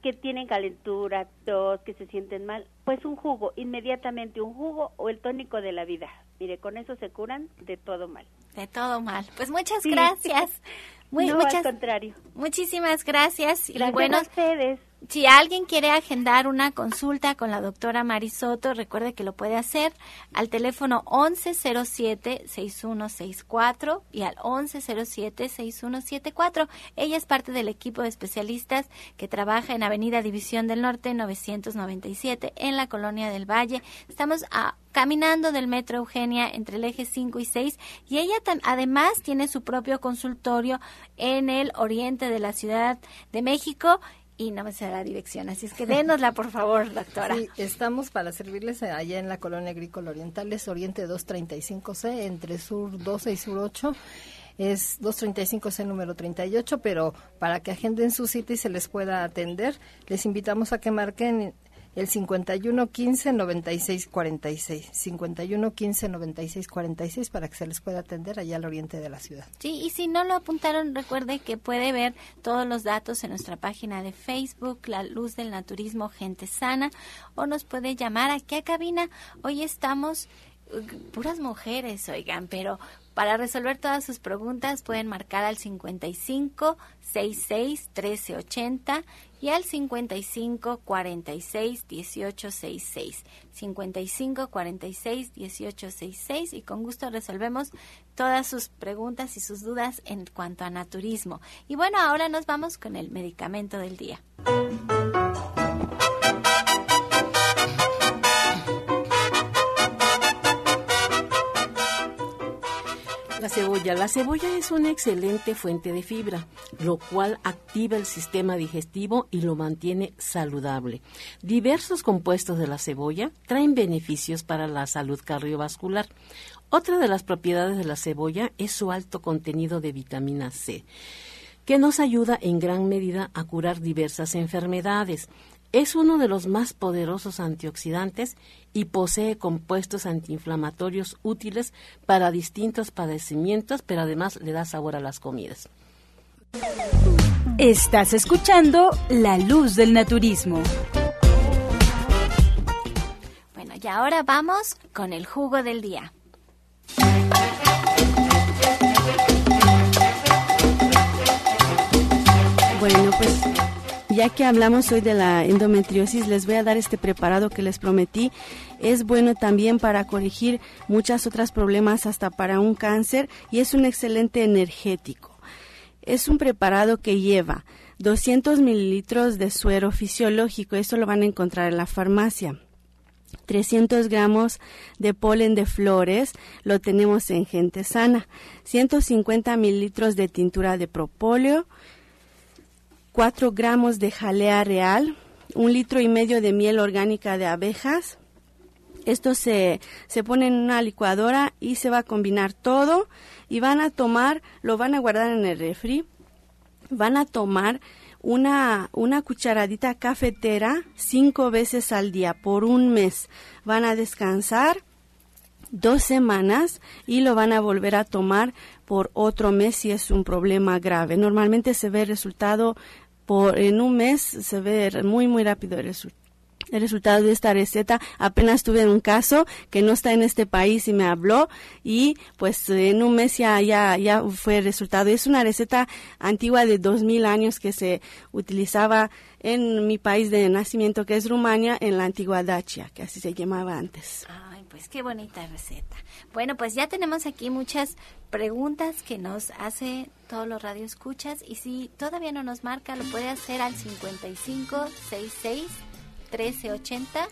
Que tienen calentura, tos, que se sienten mal, pues un jugo, inmediatamente un jugo o el tónico de la vida. Mire, con eso se curan de todo mal. De todo mal. Pues muchas gracias. Muy, no, muchas, al contrario. Muchísimas gracias. Gracias y bueno, a ustedes. Si alguien quiere agendar una consulta con la doctora Marisoto, recuerde que lo puede hacer al teléfono 1107-6164 y al 1107-6174. Ella es parte del equipo de especialistas que trabaja en Avenida División del Norte 997 en la Colonia del Valle. Estamos a, caminando del Metro Eugenia entre el eje 5 y 6 y ella además tiene su propio consultorio en el oriente de la Ciudad de México y no me sé la dirección, así es que dénosla por favor, doctora. Sí, estamos para servirles allá en la Colonia Agrícola Oriental, es Oriente 235C, entre Sur 12 y Sur 8. Es 235C número 38, pero para que agenden su cita y se les pueda atender, les invitamos a que marquen el 51 15 96 46. 51 15 96 46 para que se les pueda atender allá al oriente de la ciudad. Sí, y si no lo apuntaron, recuerde que puede ver todos los datos en nuestra página de Facebook, La Luz del Naturismo Gente Sana, o nos puede llamar aquí a cabina. Hoy estamos puras mujeres, oigan, pero para resolver todas sus preguntas pueden marcar al 55 66 1380 y al 55 46 18 66. 55 46 18 66 y con gusto resolvemos todas sus preguntas y sus dudas en cuanto a naturismo. Y bueno, ahora nos vamos con el medicamento del día. La cebolla. La cebolla es una excelente fuente de fibra, lo cual activa el sistema digestivo y lo mantiene saludable. Diversos compuestos de la cebolla traen beneficios para la salud cardiovascular. Otra de las propiedades de la cebolla es su alto contenido de vitamina C que nos ayuda en gran medida a curar diversas enfermedades. Es uno de los más poderosos antioxidantes y posee compuestos antiinflamatorios útiles para distintos padecimientos, pero además le da sabor a las comidas. Estás escuchando La Luz del Naturismo. Bueno, y ahora vamos con el jugo del día. Bueno, pues ya que hablamos hoy de la endometriosis, les voy a dar este preparado que les prometí. Es bueno también para corregir muchas otras problemas, hasta para un cáncer, y es un excelente energético. Es un preparado que lleva 200 mililitros de suero fisiológico, eso lo van a encontrar en la farmacia. 300 gramos de polen de flores, lo tenemos en gente sana. 150 mililitros de tintura de propóleo, 4 gramos de jalea real, un litro y medio de miel orgánica de abejas. Esto se, se pone en una licuadora y se va a combinar todo y van a tomar, lo van a guardar en el refri, van a tomar una, una cucharadita cafetera cinco veces al día por un mes. Van a descansar dos semanas y lo van a volver a tomar por otro mes si es un problema grave. Normalmente se ve el resultado por en un mes se ve muy muy rápido el, el resultado de esta receta. Apenas tuve un caso que no está en este país y me habló y pues en un mes ya, ya, ya fue el resultado. Es una receta antigua de 2000 años que se utilizaba en mi país de nacimiento que es Rumania en la antigua Dacia, que así se llamaba antes. Ay, pues qué bonita receta. Bueno, pues ya tenemos aquí muchas preguntas que nos hace todos los radioescuchas y si todavía no nos marca lo puede hacer al 5566 1380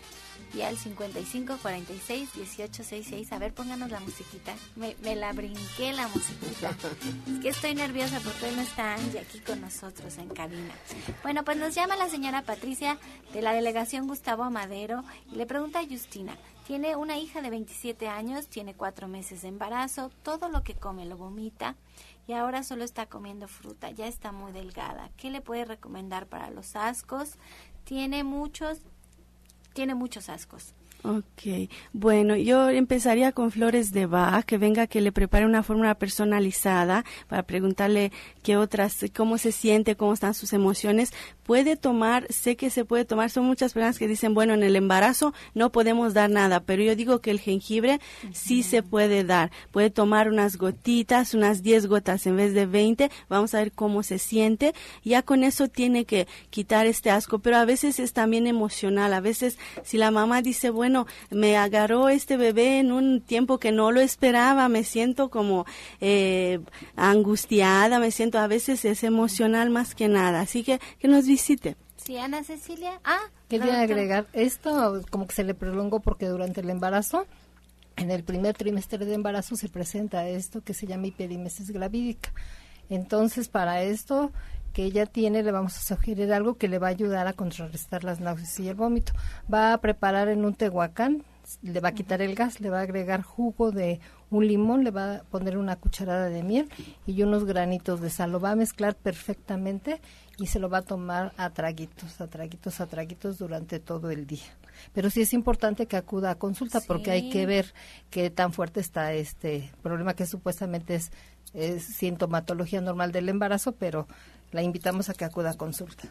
y al 55 46 18 66. A ver, pónganos la musiquita. Me, me la brinqué la musiquita. Es que estoy nerviosa porque hoy no está Angie aquí con nosotros en cabina. Bueno, pues nos llama la señora Patricia de la delegación Gustavo Amadero y le pregunta a Justina. Tiene una hija de 27 años, tiene cuatro meses de embarazo, todo lo que come lo vomita y ahora solo está comiendo fruta, ya está muy delgada. ¿Qué le puede recomendar para los ascos? Tiene muchos tiene muchos ascos. Ok, bueno, yo empezaría con flores de Bach, que venga que le prepare una fórmula personalizada para preguntarle qué otras, cómo se siente, cómo están sus emociones. Puede tomar, sé que se puede tomar, son muchas personas que dicen, bueno, en el embarazo no podemos dar nada, pero yo digo que el jengibre sí se puede dar. Puede tomar unas gotitas, unas 10 gotas en vez de 20, vamos a ver cómo se siente. Ya con eso tiene que quitar este asco, pero a veces es también emocional, a veces si la mamá dice, bueno, me agarró este bebé en un tiempo que no lo esperaba, me siento como eh, angustiada, me siento, a veces es emocional más que nada, así que que nos visite. Sí, Ana Cecilia. Ah, quería agregar esto, como que se le prolongó porque durante el embarazo en el primer trimestre de embarazo se presenta esto que se llama hiperimesis gravídica. Entonces, para esto que ella tiene, le vamos a sugerir algo que le va a ayudar a contrarrestar las náuseas y el vómito. Va a preparar en un tehuacán, le va a quitar el gas, le va a agregar jugo de un limón, le va a poner una cucharada de miel y unos granitos de sal. Lo va a mezclar perfectamente y se lo va a tomar a traguitos, a traguitos, a traguitos durante todo el día. Pero sí es importante que acuda a consulta porque hay que ver qué tan fuerte está este problema que supuestamente es, es sintomatología normal del embarazo, pero la invitamos a que acuda a consulta.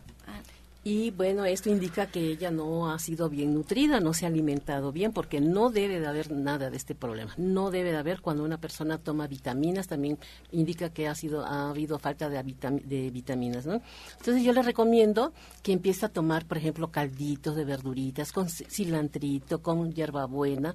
Y bueno, esto indica que ella no ha sido bien nutrida, no se ha alimentado bien, porque no debe de haber nada de este problema. No debe de haber cuando una persona toma vitaminas, también indica que ha sido ha habido falta de, de vitaminas, ¿no? Entonces yo le recomiendo que empiece a tomar, por ejemplo, calditos de verduritas con cilantrito, con hierbabuena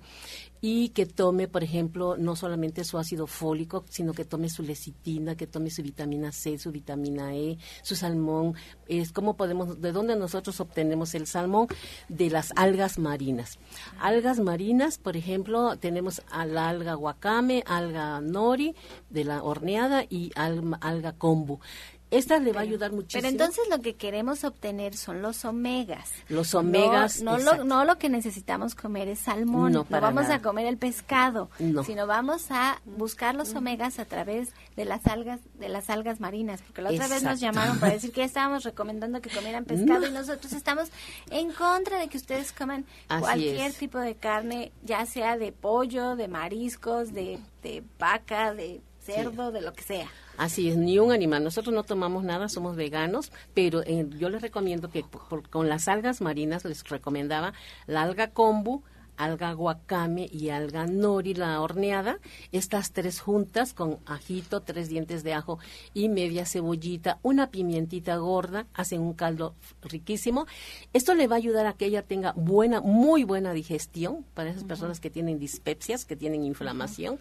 y que tome, por ejemplo, no solamente su ácido fólico, sino que tome su lecitina, que tome su vitamina C, su vitamina E, su salmón. Es cómo podemos, de dónde nosotros obtenemos el salmón de las algas marinas. Algas marinas, por ejemplo, tenemos a la alga guacame, alga nori de la horneada y alga kombu. Esta le va a ayudar muchísimo. Pero entonces lo que queremos obtener son los omegas. Los omegas. No, no, lo, no lo, que necesitamos comer es salmón. No, vamos a comer el pescado. Sino vamos a buscar los omegas a través de las algas, de las algas marinas. Porque la otra vez nos llamaron para decir que ya estábamos recomendando que comieran pescado y nosotros estamos en contra de que ustedes coman cualquier tipo de carne, ya sea de pollo, de mariscos, de, de vaca, de cerdo, de lo que sea. Así es, ni un animal. Nosotros no tomamos nada, somos veganos, pero eh, yo les recomiendo que con las algas marinas les recomendaba la alga kombu, alga guacame y alga nori, la horneada, estas tres juntas con ajito, tres dientes de ajo y media cebollita, una pimientita gorda, hacen un caldo riquísimo. Esto le va a ayudar a que ella tenga buena, muy buena digestión para esas personas que tienen dispepsias, que tienen inflamación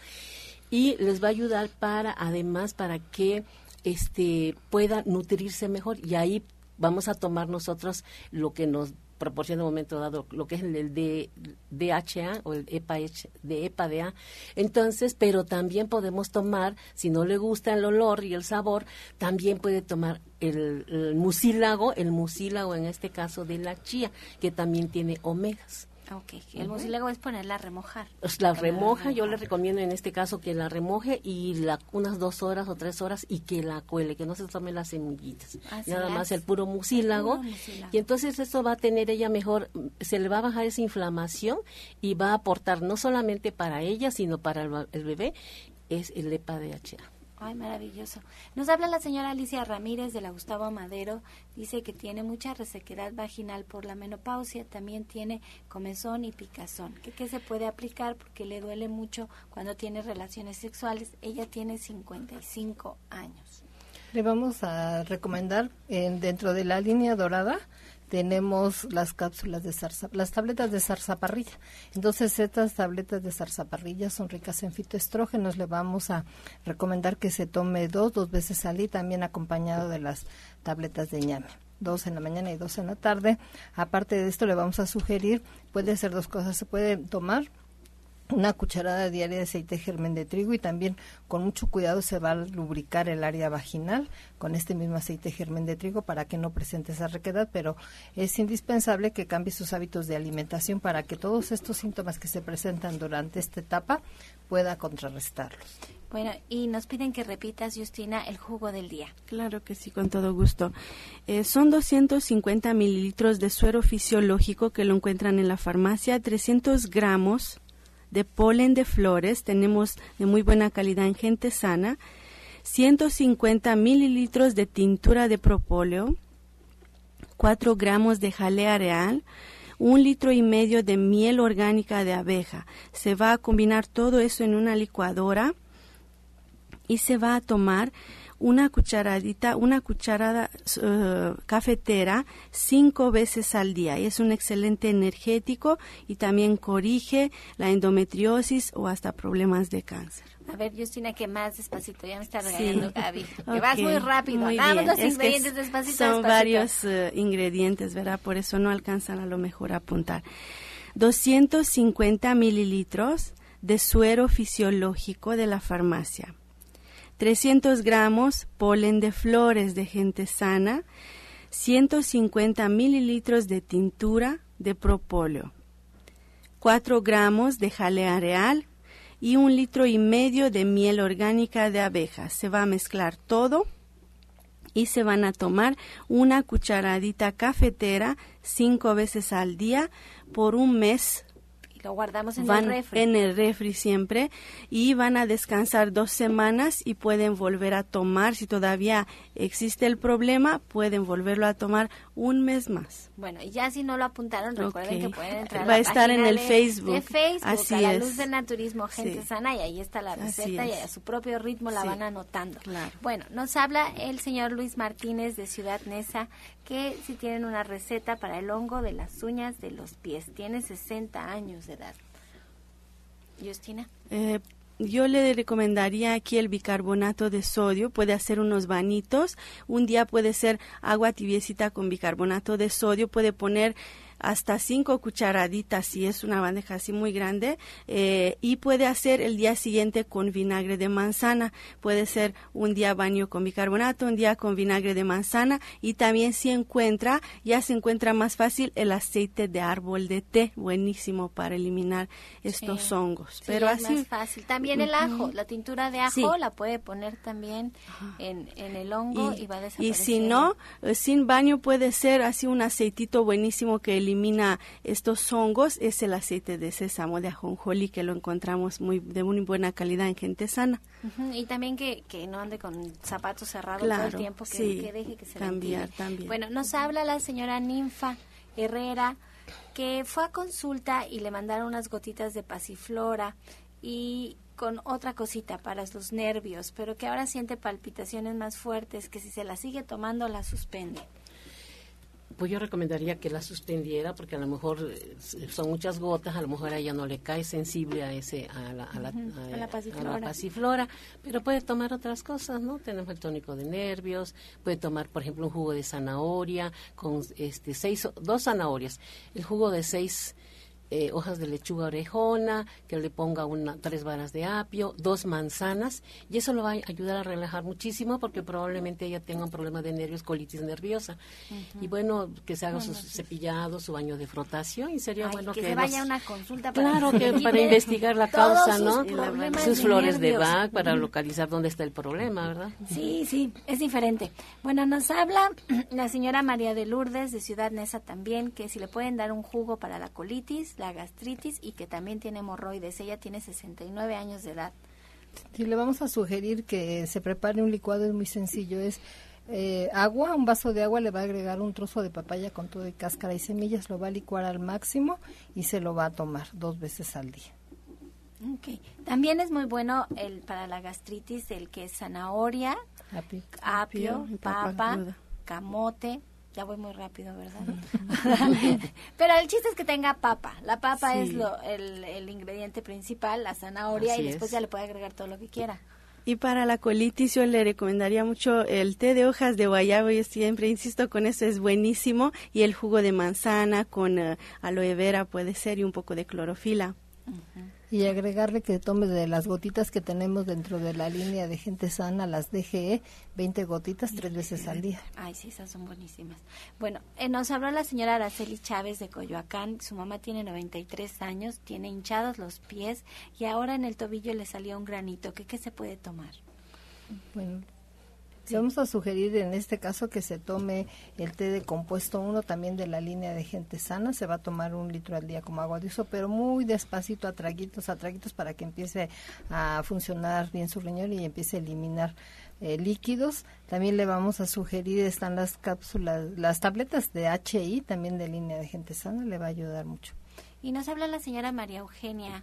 y les va a ayudar para además para que este pueda nutrirse mejor y ahí vamos a tomar nosotros lo que nos proporciona en un momento dado lo que es el, de DHA o el EPA, de EPA-DA. Entonces, pero también podemos tomar, si no le gusta el olor y el sabor, también puede tomar el, el mucílago, el mucílago en este caso de la chía, que también tiene omegas. Ok, el mucílago es ponerla a remojar. Pues la remoja, yo le recomiendo en este caso que la remoje y la, unas dos horas o tres horas y que la cuele, que no se tome las semillitas. Nada más el puro mucílago. Y entonces eso va a tener ella mejor, se le va a bajar esa inflamación y va a aportar no solamente para ella, sino para el, el bebé, es el EPA-DHA. Ay, maravilloso. Nos habla la señora Alicia Ramírez de la Gustavo Madero. Dice que tiene mucha resequedad vaginal por la menopausia. También tiene comezón y picazón. ¿Qué, se puede aplicar? Porque le duele mucho cuando tiene relaciones sexuales. Ella tiene 55 años. Le vamos a recomendar en, dentro de la línea dorada tenemos las cápsulas de zarza, las tabletas de zarzaparrilla. Entonces, estas tabletas de zarzaparrilla son ricas en fitoestrógenos. Le vamos a recomendar que se tome dos, dos veces al día, también acompañado de las tabletas de ñame. dos en la mañana y dos en la tarde. Aparte de esto, le vamos a sugerir, puede hacer dos cosas. Se puede tomar una cucharada diaria de aceite germen de trigo y también con mucho cuidado se va a lubricar el área vaginal con este mismo aceite germen de trigo para que no presente esa requedad, pero es indispensable que cambie sus hábitos de alimentación para que todos estos síntomas que se presentan durante esta etapa pueda contrarrestarlos. Bueno, y nos piden que repitas, Justina, el jugo del día. Claro que sí, con todo gusto. Eh, son 250 mililitros de suero fisiológico que lo encuentran en la farmacia, 300 gramos de polen de flores, tenemos de muy buena calidad en gente sana, 150 mililitros de tintura de propóleo, 4 gramos de jalea real, un litro y medio de miel orgánica de abeja. Se va a combinar todo eso en una licuadora y se va a tomar una cucharadita, una cucharada uh, cafetera cinco veces al día. Y es un excelente energético y también corrige la endometriosis o hasta problemas de cáncer. A ver, Justina, que más despacito, ya me está regañando Gaby. Que vas muy rápido, muy los ingredientes despacito. Son varios uh, ingredientes, ¿verdad? Por eso no alcanzan a lo mejor a apuntar. 250 mililitros de suero fisiológico de la farmacia 300 gramos polen de flores de gente sana, 150 mililitros de tintura de propóleo, 4 gramos de jalea real y un litro y medio de miel orgánica de abejas. Se va a mezclar todo y se van a tomar una cucharadita cafetera cinco veces al día por un mes lo guardamos en van el refri. en el refri siempre y van a descansar dos semanas y pueden volver a tomar si todavía existe el problema pueden volverlo a tomar un mes más bueno y ya si no lo apuntaron recuerden que pueden entrar va a, a estar en el de, Facebook de Facebook Así a la es. luz del naturismo gente Sí. sana y ahí está la receta y a su propio ritmo la Sí. van anotando Claro. bueno nos habla el señor Luis Martínez de Ciudad Neza que si tienen una receta para el hongo de las uñas de los pies tiene 60 años de edad Justina Eh, yo le recomendaría aquí el bicarbonato de sodio. Puede hacer unos vanitos. Un día puede ser agua tibiecita con bicarbonato de sodio. Puede poner hasta cinco cucharaditas si es una bandeja así muy grande eh, y puede hacer el día siguiente con vinagre de manzana puede ser un día baño con bicarbonato un día con vinagre de manzana y también si encuentra ya se encuentra más fácil el aceite de árbol de té buenísimo para eliminar estos Sí. hongos Sí, pero es así más fácil. También el ajo, la tintura de ajo Sí. la puede poner también en, en el hongo y, va a y desaparecer. si no, eh, sin baño puede ser así un aceitito buenísimo que elimina estos hongos, es el aceite de sésamo de ajonjolí que lo encontramos muy de muy buena calidad en gente sana. Y también que, que no ande con zapatos cerrados todo el tiempo, que, sí, que deje que se cambiar también. Bueno, nos habla la señora Ninfa Herrera que fue a consulta y le mandaron unas gotitas de pasiflora y con otra cosita para los nervios, pero que ahora siente palpitaciones más fuertes, que si se la sigue tomando la suspende. Pues yo recomendaría que la suspendiera porque a lo mejor eh, son muchas gotas, a lo mejor a ella no le cae sensible a ese a la, a la, a- a la pasiflora, pero puede tomar otras cosas, ¿no? Tenemos el tónico de nervios, puede tomar, por ejemplo, un jugo de zanahoria con este seis dos zanahorias, el jugo de seis eh, hojas de lechuga orejona, que le ponga una, tres varas de apio, dos manzanas, y eso lo va a ayudar a relajar muchísimo porque probablemente ella tenga un problema de nervios, colitis nerviosa. Y bueno, que se haga su cepillado, su baño de frotación, y sería Ay, bueno que, que, se nos- vaya a una consulta para Claro que para investigar la causa, ¿no? Sus de flores de. Bach para localizar dónde está el problema, ¿verdad? Sí, sí, es diferente. Bueno, nos habla la señora María de Lourdes de Ciudad Neza también, que si le pueden dar un jugo para la colitis, la gastritis y que también tiene hemorroides. Ella tiene 69 años de edad. Sí, le vamos a sugerir que se prepare un licuado, es muy sencillo, es eh, agua, un vaso de agua, le va a agregar un trozo de papaya con todo y cáscara y semillas, lo va a licuar al máximo y se lo va a tomar dos veces al día. Okay. También es muy bueno el para la gastritis el que es zanahoria, Apio. papa camote. Ya voy muy rápido, ¿verdad? Pero el chiste es que tenga papa. La papa Sí. es lo, el, el ingrediente principal, la zanahoria, Así y después es. ya le puede agregar todo lo que quiera. Y para la colitis yo le recomendaría mucho el té de hojas de guayabo, yo siempre insisto con eso, es buenísimo, y el jugo de manzana con eh, aloe vera puede ser y un poco de clorofila. Y agregarle que tome de las gotitas que tenemos dentro de la línea de gente sana, las DGE, 20 gotitas tres veces al día. Ay, sí, esas son buenísimas. Bueno, eh, nos habló la señora Araceli Chávez de Coyoacán. Su mamá tiene 93 años, tiene hinchados los pies y ahora en el tobillo le salió un granito. ¿Qué, qué se puede tomar? Bueno, le vamos a sugerir en este caso que se tome el té de compuesto 1 también de la línea de gente sana. Se va a tomar un litro al día como agua de uso, pero muy despacito, a traguitos, a traguitos para que empiece a funcionar bien su riñón y empiece a eliminar eh, líquidos. También le vamos a sugerir, están las cápsulas, las tabletas de HI, también de línea de gente sana, le va a ayudar mucho. Y nos habla la señora María Eugenia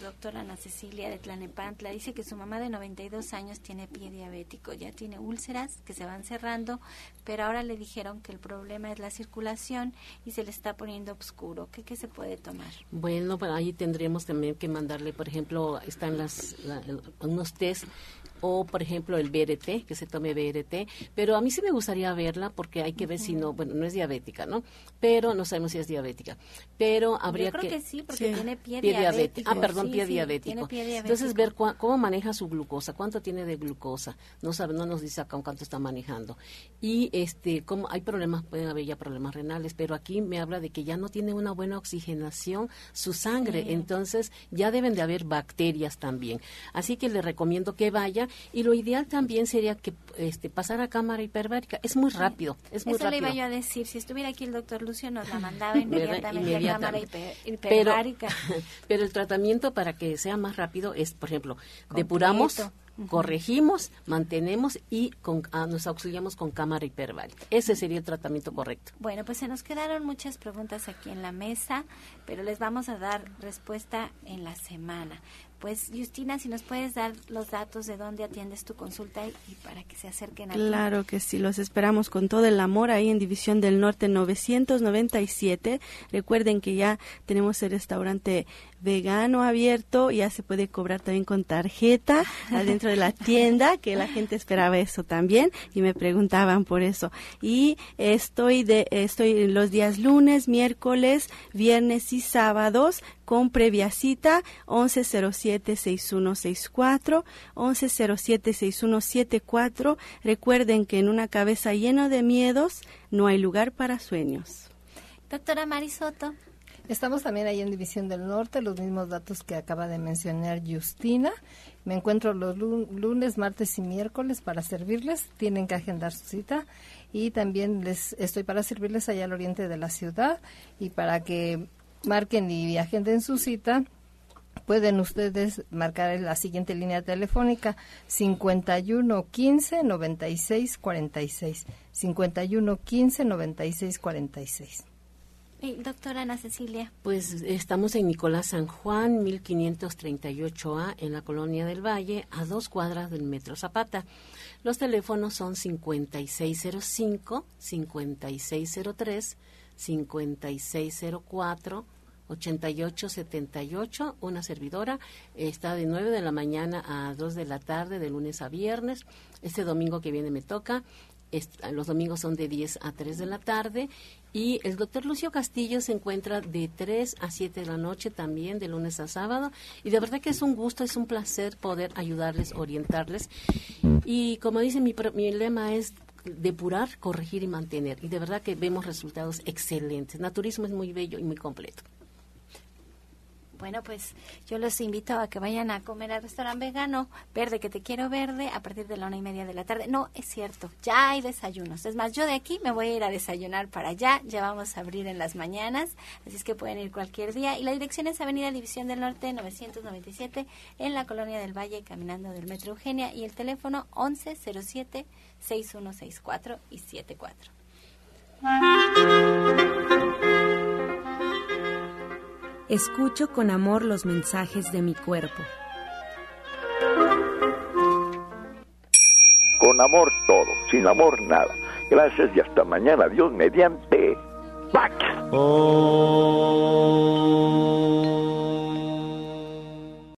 doctora Ana Cecilia de Tlanepantla dice que su mamá de 92 años tiene pie diabético, ya tiene úlceras que se van cerrando, pero ahora le dijeron que el problema es la circulación y se le está poniendo oscuro. ¿Qué, qué se puede tomar? Bueno, ahí tendríamos también que mandarle, por ejemplo, están las, unos test o por ejemplo el BRT, que se tome BRT, pero a mí sí me gustaría verla porque hay que ver si no, bueno, no es diabética, ¿no? Pero no sabemos si es diabética, pero habría Yo creo que, sí, porque tiene pie, diabético. Ah, perdón, pie, diabético. Entonces ver cómo maneja su glucosa, cuánto tiene de glucosa, no sabe, no nos dice acá cuánto está manejando. Y este, cómo hay problemas, pueden haber ya problemas renales, pero aquí me habla de que ya no tiene una buena oxigenación su sangre, entonces ya deben de haber bacterias también. Así que le recomiendo que vaya y lo ideal también sería que este, pasar a cámara hiperbárica. Es muy rápido, es muy Eso rápido. le iba yo a decir, si estuviera aquí el doctor Lucio nos la mandaba inmediatamente, a cámara hiperbárica. Pero, pero, el tratamiento para que sea más rápido es, por ejemplo, depuramos corregimos, mantenemos y con, ah, nos auxiliamos con cámara hiperbárica. Ese sería el tratamiento correcto. Bueno, pues se nos quedaron muchas preguntas aquí en la mesa, pero les vamos a dar respuesta en la semana. Pues Justina, si nos puedes dar los datos de dónde atiendes tu consulta y, para que se acerquen a Claro que sí, los esperamos con todo el amor ahí en División del Norte 997. Recuerden que ya tenemos el restaurante vegano abierto, ya se puede cobrar también con tarjeta adentro de la tienda, que la gente esperaba eso también y me preguntaban por eso. Y estoy de estoy los días lunes, miércoles, viernes y sábados con previa cita 1107-6164, 1107-6174. Recuerden que en una cabeza llena de miedos no hay lugar para sueños. Doctora Marisoto. Estamos también ahí en División del Norte, los mismos datos que acaba de mencionar Justina. Me encuentro los lunes, martes y miércoles para servirles. Tienen que agendar su cita. Y también les estoy para servirles allá al oriente de la ciudad y para que marquen y agenden su cita, pueden ustedes marcar la siguiente línea telefónica 51 15 96 46 51 15 96 46 doctora Ana Cecilia. Pues estamos en Nicolás San Juan, 1538A, en la Colonia del Valle, a dos cuadras del Metro Zapata. Los teléfonos son 5605, 5603, 5604, 8878, una servidora, está de 9 de la mañana a 2 de la tarde, de lunes a viernes. Este domingo que viene me toca. los domingos son de 10 a 3 de la tarde y el doctor Lucio Castillo se encuentra de 3 a 7 de la noche también, de lunes a sábado. Y de verdad que es un gusto, es un placer poder ayudarles, orientarles. Y como dice mi, mi lema es depurar, corregir y mantener. Y de verdad que vemos resultados excelentes. Naturismo es muy bello y muy completo. Bueno, pues yo los invito a que vayan a comer al restaurante vegano Verde, que te quiero verde, a partir de la una y media de la tarde. No, es cierto, ya hay desayunos. Es más, yo de aquí me voy a ir a desayunar para allá. Ya vamos a abrir en las mañanas, así es que pueden ir cualquier día. Y la dirección es Avenida División del Norte 997 en la Colonia del Valle, caminando del Metro Eugenia. Y el teléfono 1107 6164 y 74. Escucho con amor los mensajes de mi cuerpo. Con amor todo, sin amor nada. Gracias y hasta mañana. Dios mediante. Pax. Oh.